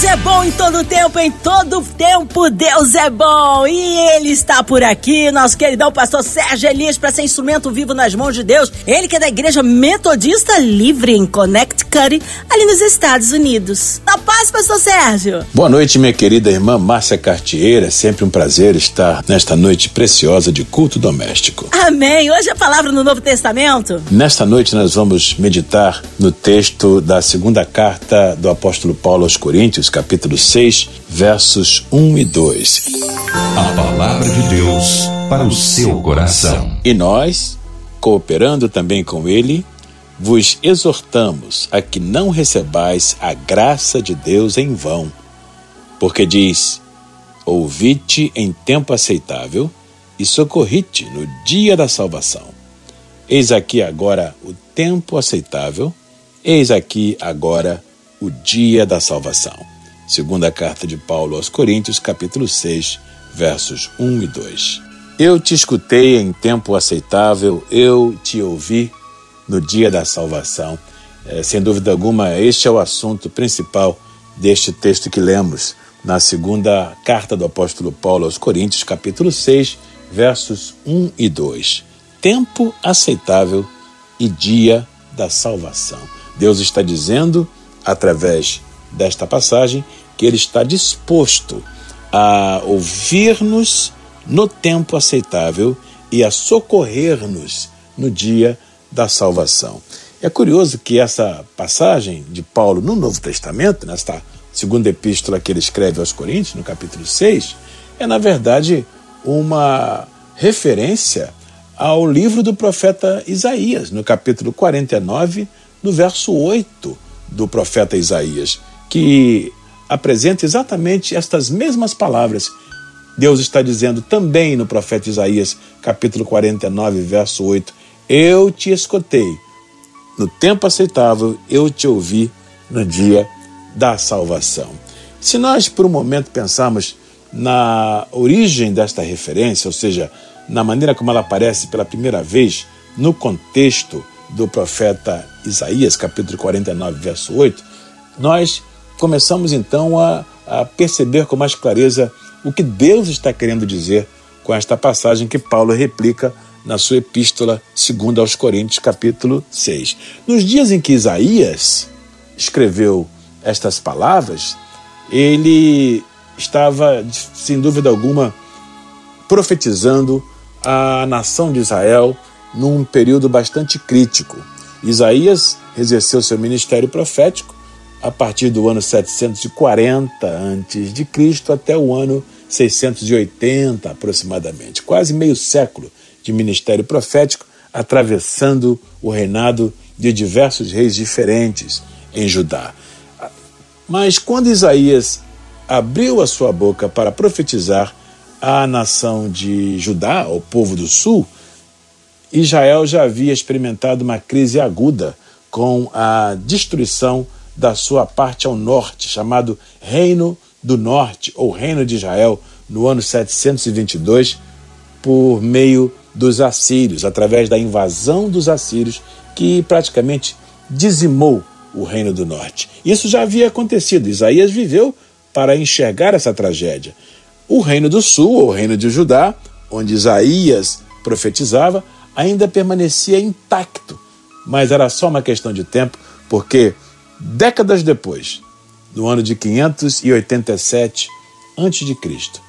Deus é bom em todo tempo, em todo tempo Deus é bom. E Ele está por aqui, nosso queridão pastor Sérgio Elias, para ser instrumento vivo nas mãos de Deus. Ele que é da Igreja Metodista Livre em Connecticut, ali nos Estados Unidos. Na paz, pastor Sérgio. Boa noite, minha querida irmã Márcia Cartieira. É sempre um prazer estar nesta noite preciosa de culto doméstico. Amém. Hoje a palavra no Novo Testamento. Nesta noite nós vamos meditar no texto da segunda carta do apóstolo Paulo aos Coríntios Coríntios, capítulo 6, versos 1 e 2. A palavra de Deus para o seu coração. E nós, cooperando também com ele, vos exortamos a que não recebais a graça de Deus em vão. Porque diz: Ouvi-te em tempo aceitável e socorri-te no dia da salvação. Eis aqui agora o tempo aceitável, eis aqui agora o dia da salvação. Segunda carta de Paulo aos Coríntios, capítulo 6, versos 1 e 2. Eu te escutei em tempo aceitável, eu te ouvi no dia da salvação. É, sem dúvida alguma, este é o assunto principal deste texto que lemos na segunda carta do apóstolo Paulo aos Coríntios, capítulo 6, versos 1 e 2. Tempo aceitável e dia da salvação. Deus está dizendo através desta passagem, que ele está disposto a ouvir-nos no tempo aceitável e a socorrer-nos no dia da salvação. É curioso que essa passagem de Paulo no Novo Testamento, nesta segunda epístola que ele escreve aos Coríntios, no capítulo 6, é na verdade uma referência ao livro do profeta Isaías, no capítulo 49, no verso 8 do profeta Isaías, que apresenta exatamente estas mesmas palavras. Deus está dizendo também no profeta Isaías, capítulo 49, verso 8: Eu te escutei, no tempo aceitável eu te ouvi no dia da salvação. Se nós por um momento pensarmos na origem desta referência, ou seja, na maneira como ela aparece pela primeira vez no contexto do profeta Isaías, capítulo 49, verso 8, nós começamos então a, a perceber com mais clareza o que Deus está querendo dizer com esta passagem que Paulo replica na sua epístola segunda aos Coríntios, capítulo 6. Nos dias em que Isaías escreveu estas palavras, ele estava, sem dúvida alguma, profetizando a nação de Israel num período bastante crítico. Isaías exerceu seu ministério profético a partir do ano 740 a.C. até o ano 680 aproximadamente, quase meio século de ministério profético, atravessando o reinado de diversos reis diferentes em Judá. Mas quando Isaías abriu a sua boca para profetizar à nação de Judá, ao povo do sul, Israel já havia experimentado uma crise aguda com a destruição da sua parte ao norte, chamado Reino do Norte, ou Reino de Israel, no ano 722, por meio dos assírios, através da invasão dos assírios, que praticamente dizimou o Reino do Norte. Isso já havia acontecido, Isaías viveu para enxergar essa tragédia. O Reino do Sul, ou Reino de Judá, onde Isaías profetizava, ainda permanecia intacto, mas era só uma questão de tempo, porque décadas depois, no ano de 587 a.C.,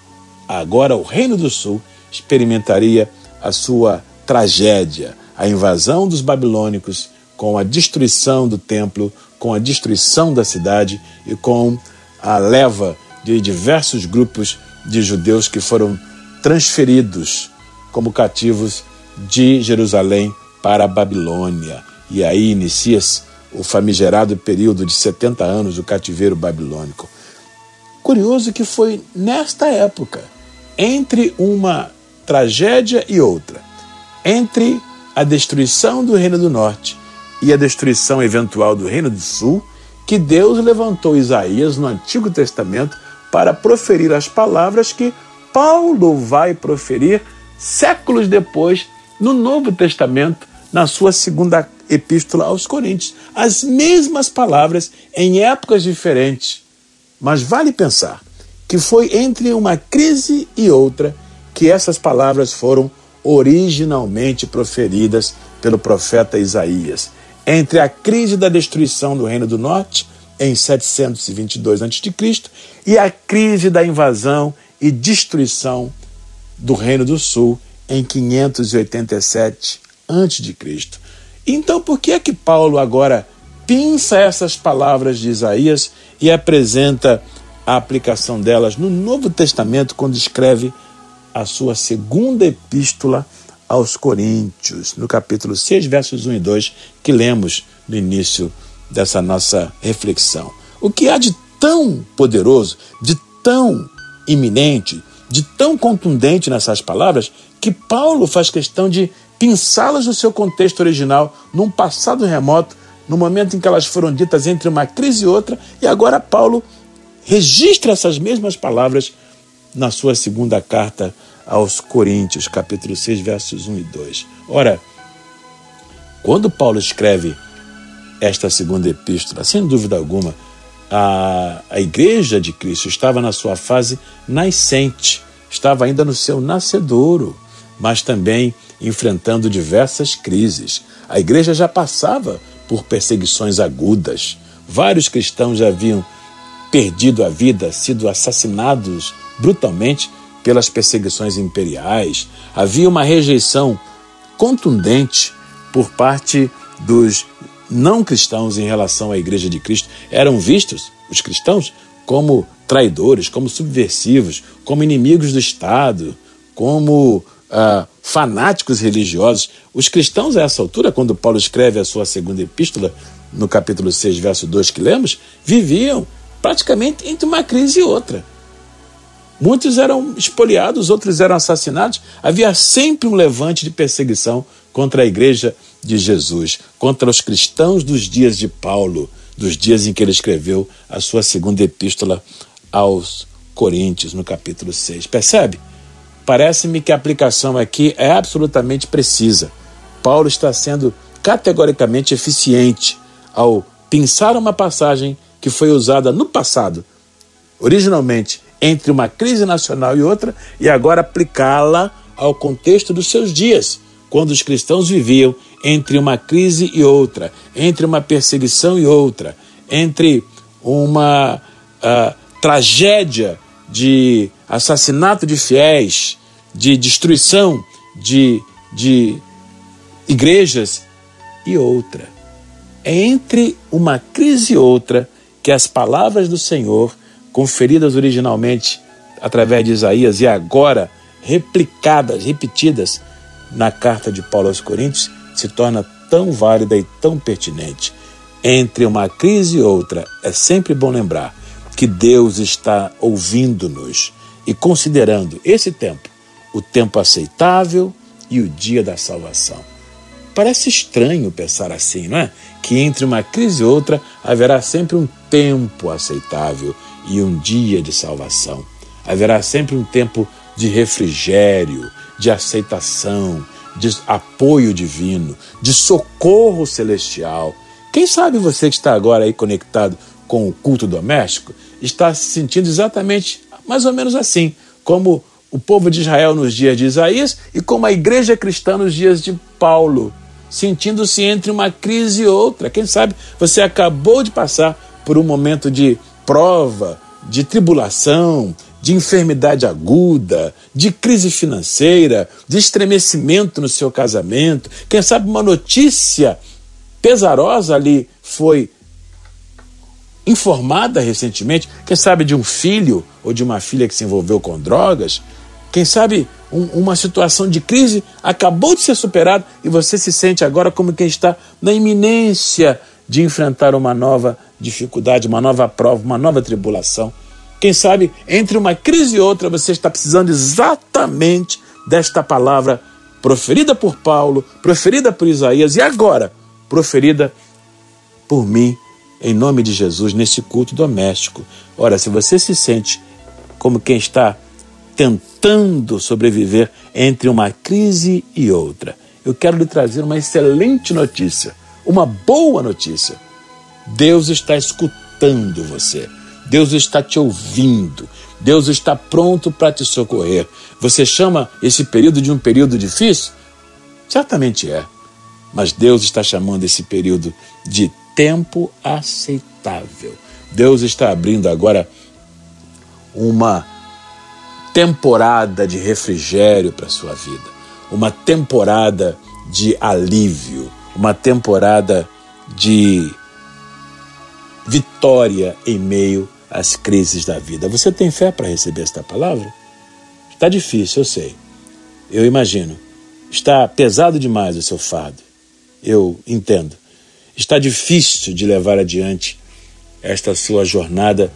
agora o Reino do Sul experimentaria a sua tragédia, a invasão dos babilônicos, com a destruição do templo, com a destruição da cidade e com a leva de diversos grupos de judeus que foram transferidos como cativos de Jerusalém para a Babilônia. E aí inicia-se o famigerado período de 70 anos do cativeiro babilônico. Curioso que foi nesta época, entre uma tragédia e outra, entre a destruição do Reino do Norte e a destruição eventual do Reino do Sul, que Deus levantou Isaías no Antigo Testamento para proferir as palavras que Paulo vai proferir séculos depois no Novo Testamento, na sua segunda epístola aos Coríntios. As mesmas palavras em épocas diferentes. Mas vale pensar que foi entre uma crise e outra que essas palavras foram originalmente proferidas pelo profeta Isaías. Entre a crise da destruição do Reino do Norte, em 722 a.C., e a crise da invasão e destruição do Reino do Sul, em 587 a.C. Então, por que é que Paulo agora pinça essas palavras de Isaías e apresenta a aplicação delas no Novo Testamento quando escreve a sua segunda epístola aos Coríntios, no capítulo 6, versos 1 e 2, que lemos no início dessa nossa reflexão. O que há de tão poderoso, de tão iminente, de tão contundente nessas palavras, que Paulo faz questão de pinçá-las no seu contexto original, num passado remoto, no momento em que elas foram ditas entre uma crise e outra, e agora Paulo registra essas mesmas palavras na sua segunda carta aos Coríntios, capítulo 6, versos 1 e 2. Ora, quando Paulo escreve esta segunda epístola, sem dúvida alguma, a, a igreja de Cristo estava na sua fase nascente, estava ainda no seu nascedouro, mas também enfrentando diversas crises. A igreja já passava por perseguições agudas. Vários cristãos já haviam perdido a vida, sido assassinados brutalmente pelas perseguições imperiais. Havia uma rejeição contundente por parte dos não cristãos em relação à Igreja de Cristo. Eram vistos, os cristãos, como traidores, como subversivos, como inimigos do Estado, como uh, fanáticos religiosos. Os cristãos, a essa altura, quando Paulo escreve a sua segunda epístola, no capítulo 6, verso 2 que lemos, viviam praticamente entre uma crise e outra. Muitos eram espoliados, outros eram assassinados. Havia sempre um levante de perseguição contra a igreja de Jesus, contra os cristãos dos dias de Paulo, dos dias em que ele escreveu a sua segunda epístola aos Coríntios, no capítulo 6. Percebe? Parece-me que a aplicação aqui é absolutamente precisa. Paulo está sendo categoricamente eficiente ao pensar uma passagem que foi usada no passado, originalmente entre uma crise nacional e outra, e agora aplicá-la ao contexto dos seus dias, quando os cristãos viviam entre uma crise e outra, entre uma perseguição e outra, entre uma uh, tragédia de assassinato de fiéis, de destruição de, de igrejas e outra. É entre uma crise e outra que as palavras do Senhor, conferidas originalmente através de Isaías e agora replicadas, repetidas na carta de Paulo aos Coríntios, se torna tão válida e tão pertinente. Entre uma crise e outra, é sempre bom lembrar que Deus está ouvindo-nos e considerando esse tempo, o tempo aceitável e o dia da salvação. Parece estranho pensar assim, não é? Que entre uma crise e outra haverá sempre um tempo aceitável e um dia de salvação. Haverá sempre um tempo de refrigério, de aceitação, de apoio divino, de socorro celestial. Quem sabe você que está agora aí conectado com o culto doméstico está se sentindo exatamente mais ou menos assim, como o povo de Israel nos dias de Isaías e como a igreja cristã nos dias de Paulo, sentindo-se entre uma crise e outra. Quem sabe você acabou de passar por um momento de prova, de tribulação, de enfermidade aguda, de crise financeira, de estremecimento no seu casamento. Quem sabe uma notícia pesarosa ali foi informada recentemente, quem sabe de um filho ou de uma filha que se envolveu com drogas, quem sabe um, uma situação de crise acabou de ser superada e você se sente agora como quem está na iminência de enfrentar uma nova dificuldade, uma nova prova, uma nova tribulação. Quem sabe entre uma crise e outra você está precisando exatamente desta palavra proferida por Paulo, proferida por Isaías e agora proferida por mim, em nome de Jesus, nesse culto doméstico. Ora, se você se sente como quem está tentando sobreviver entre uma crise e outra. Eu quero lhe trazer uma excelente notícia, uma boa notícia. Deus está escutando você. Deus está te ouvindo. Deus está pronto para te socorrer. Você chama esse período de um período difícil? Certamente é. Mas Deus está chamando esse período de tempo aceitável. Deus está abrindo agora uma temporada de refrigério para sua vida, uma temporada de alívio, uma temporada de vitória em meio às crises da vida. Você tem fé para receber esta palavra? Está difícil, eu sei. Eu imagino. Está pesado demais o seu fardo. Eu entendo. Está difícil de levar adiante esta sua jornada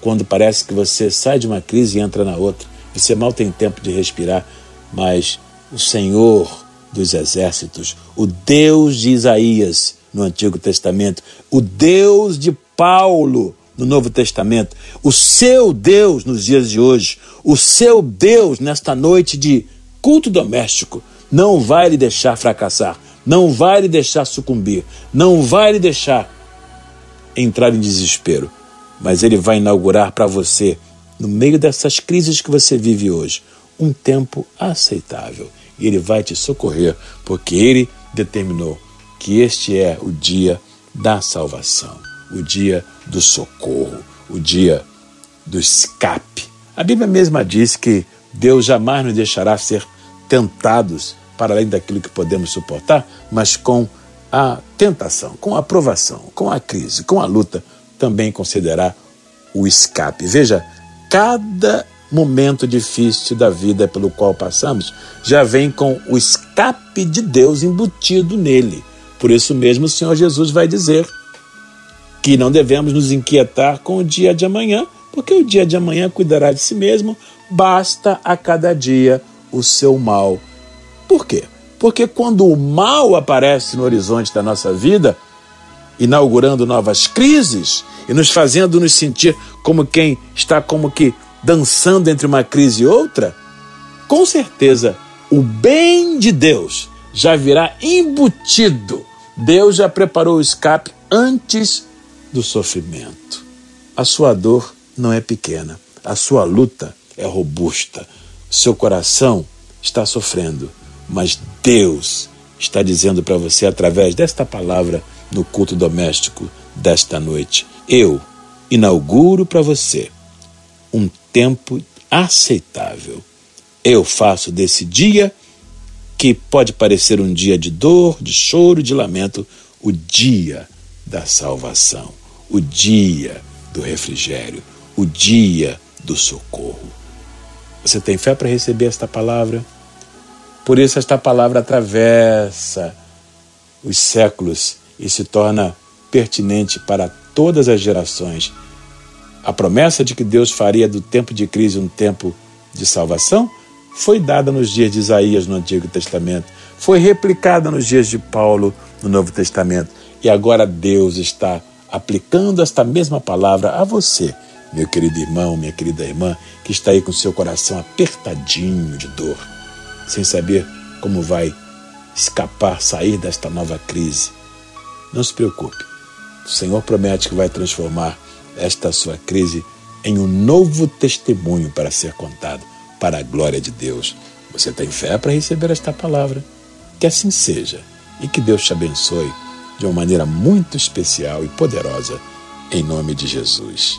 quando parece que você sai de uma crise e entra na outra. Você mal tem tempo de respirar, mas o Senhor dos exércitos, o Deus de Isaías no Antigo Testamento, o Deus de Paulo no Novo Testamento, o seu Deus nos dias de hoje, o seu Deus nesta noite de culto doméstico, não vai lhe deixar fracassar, não vai lhe deixar sucumbir, não vai lhe deixar entrar em desespero, mas ele vai inaugurar para você, no meio dessas crises que você vive hoje, um tempo aceitável. E ele vai te socorrer, porque ele determinou que este é o dia da salvação o dia do socorro, o dia do escape. A Bíblia mesma diz que Deus jamais nos deixará ser tentados para além daquilo que podemos suportar, mas com a tentação, com a provação, com a crise, com a luta, também considerar o escape. Veja, cada momento difícil da vida pelo qual passamos já vem com o escape de Deus embutido nele. Por isso mesmo o Senhor Jesus vai dizer que não devemos nos inquietar com o dia de amanhã, porque o dia de amanhã cuidará de si mesmo, basta a cada dia o seu mal. Por quê? Porque quando o mal aparece no horizonte da nossa vida, inaugurando novas crises e nos fazendo nos sentir como quem está como que dançando entre uma crise e outra, com certeza o bem de Deus já virá embutido. Deus já preparou o escape antes do sofrimento. A sua dor não é pequena, a sua luta é robusta. Seu coração está sofrendo, mas Deus está dizendo para você através desta palavra no culto doméstico desta noite: Eu inauguro para você um tempo aceitável. Eu faço desse dia, que pode parecer um dia de dor, de choro, de lamento, o dia da salvação o dia do refrigério, o dia do socorro. Você tem fé para receber esta palavra? Por isso, esta palavra atravessa os séculos e se torna pertinente para todas as gerações. A promessa de que Deus faria do tempo de crise um tempo de salvação foi dada nos dias de Isaías no Antigo Testamento, foi replicada nos dias de Paulo no Novo Testamento, e agora Deus está aplicando esta mesma palavra a você, meu querido irmão, minha querida irmã, que está aí com seu coração apertadinho de dor, sem saber como vai escapar, sair desta nova crise. Não se preocupe. O Senhor promete que vai transformar esta sua crise em um novo testemunho para ser contado, para a glória de Deus. Você tem fé para receber esta palavra? Que assim seja e que Deus te abençoe de uma maneira muito especial e poderosa, em nome de Jesus.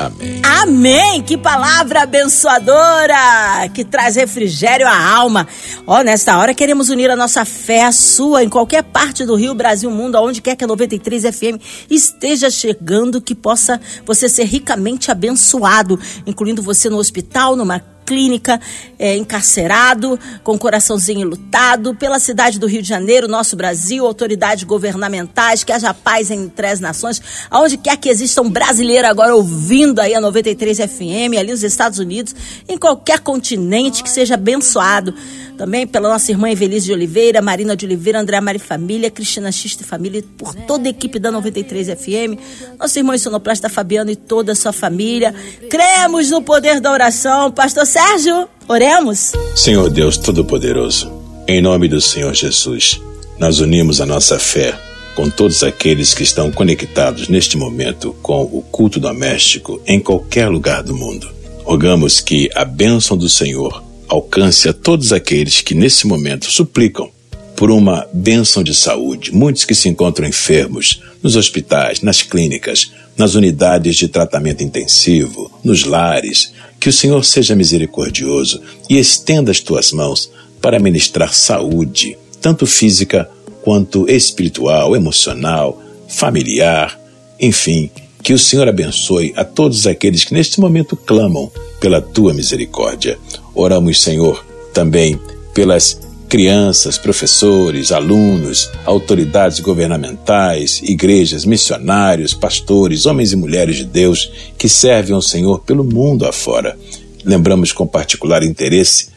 Amém. Amém! Que palavra abençoadora que traz refrigério à alma. Ó, oh, nesta hora queremos unir a nossa fé à sua em qualquer parte do Rio, Brasil, mundo, aonde quer que a 93 FM esteja chegando, que possa você ser ricamente abençoado, incluindo você no hospital, numa clínica, é, encarcerado, com coraçãozinho lutado, pela cidade do Rio de Janeiro, nosso Brasil, autoridades governamentais, que haja paz entre as nações, aonde quer que exista um brasileiro agora ouvindo aí a 93 FM, ali nos Estados Unidos, em qualquer continente que seja abençoado também pela nossa irmã Evelise de Oliveira, Marina de Oliveira, André Mari Família, Cristina Xista Família, por toda a equipe da 93 FM, nosso irmão sonoplasta Fabiano e toda a sua família. Cremos no poder da oração. Pastor Sérgio, oremos. Senhor Deus Todo-Poderoso, em nome do Senhor Jesus, nós unimos a nossa fé com todos aqueles que estão conectados neste momento com o culto doméstico em qualquer lugar do mundo. Rogamos que a bênção do Senhor alcance a todos aqueles que nesse momento suplicam por uma bênção de saúde. Muitos que se encontram enfermos nos hospitais, nas clínicas, nas unidades de tratamento intensivo, nos lares. Que o Senhor seja misericordioso e estenda as tuas mãos para ministrar saúde, tanto física quanto espiritual, emocional, familiar, enfim, que o Senhor abençoe a todos aqueles que neste momento clamam pela tua misericórdia. Oramos, Senhor, também pelas crianças, professores, alunos, autoridades governamentais, igrejas, missionários, pastores, homens e mulheres de Deus que servem ao Senhor pelo mundo afora. Lembramos com particular interesse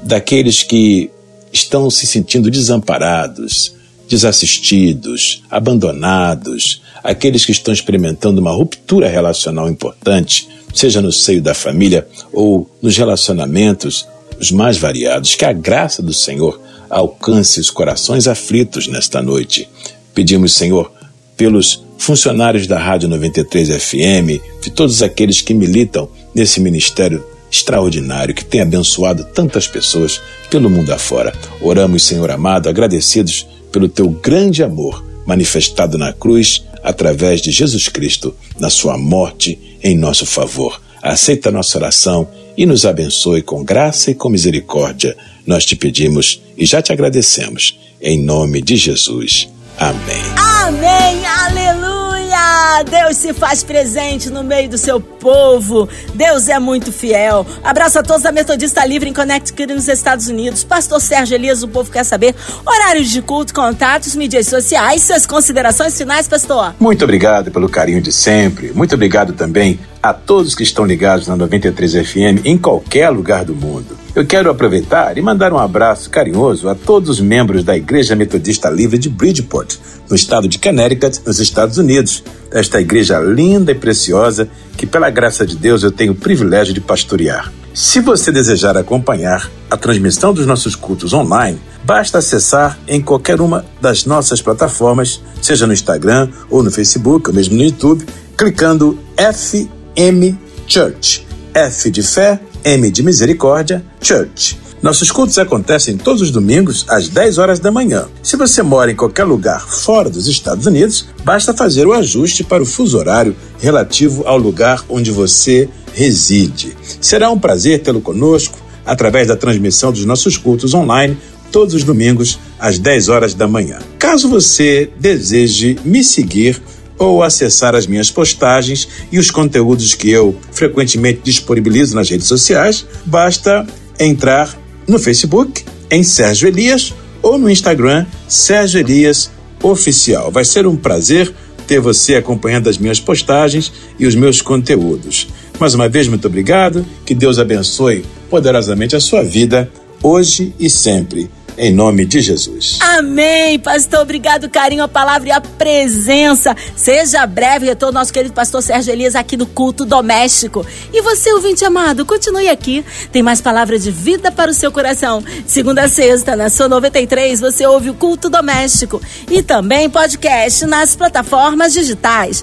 daqueles que estão se sentindo desamparados, desassistidos, abandonados, aqueles que estão experimentando uma ruptura relacional importante, seja no seio da família ou nos relacionamentos os mais variados, que a graça do Senhor alcance os corações aflitos nesta noite. Pedimos, Senhor, pelos funcionários da Rádio 93 FM, de todos aqueles que militam nesse ministério extraordinário que tem abençoado tantas pessoas pelo mundo afora. Oramos, Senhor amado, agradecidos pelo teu grande amor manifestado na cruz através de Jesus Cristo, na sua morte em nosso favor. Aceita nossa oração e nos abençoe com graça e com misericórdia. Nós te pedimos e já te agradecemos. Em nome de Jesus. Amém. Amém. Aleluia. Deus se faz presente no meio do seu povo. Deus é muito fiel. Abraço a todos da Metodista Livre em Connecticut, nos Estados Unidos. Pastor Sérgio Elias, o povo quer saber horários de culto, contatos, mídias sociais, suas considerações finais, pastor. Muito obrigado pelo carinho de sempre. Muito obrigado também a todos que estão ligados na 93 FM em qualquer lugar do mundo. Eu quero aproveitar e mandar um abraço carinhoso a todos os membros da Igreja Metodista Livre de Bridgeport, no estado de Connecticut, nos Estados Unidos. Esta igreja linda e preciosa que, pela graça de Deus, eu tenho o privilégio de pastorear. Se você desejar acompanhar a transmissão dos nossos cultos online, basta acessar em qualquer uma das nossas plataformas, seja no Instagram ou no Facebook, ou mesmo no YouTube, clicando FM Church. F de fé, M de misericórdia, Church. Nossos cultos acontecem todos os domingos às 10 horas da manhã. Se você mora em qualquer lugar fora dos Estados Unidos, basta fazer o ajuste para o fuso horário relativo ao lugar onde você reside. Será um prazer tê-lo conosco através da transmissão dos nossos cultos online todos os domingos às 10 horas da manhã. Caso você deseje me seguir, ou acessar as minhas postagens e os conteúdos que eu frequentemente disponibilizo nas redes sociais, basta entrar no Facebook em Sérgio Elias ou no Instagram Sérgio Elias Oficial. Vai ser um prazer ter você acompanhando as minhas postagens e os meus conteúdos. Mais uma vez, muito obrigado. Que Deus abençoe poderosamente a sua vida, hoje e sempre em nome de Jesus. Amém, pastor. Obrigado, carinho, a palavra e a presença. Seja breve retorno nosso querido pastor Sérgio Elias aqui no culto doméstico. E você, ouvinte amado, continue aqui. Tem mais palavras de vida para o seu coração. Segunda a sexta, na sua 93, você ouve o culto doméstico e também podcast nas plataformas digitais.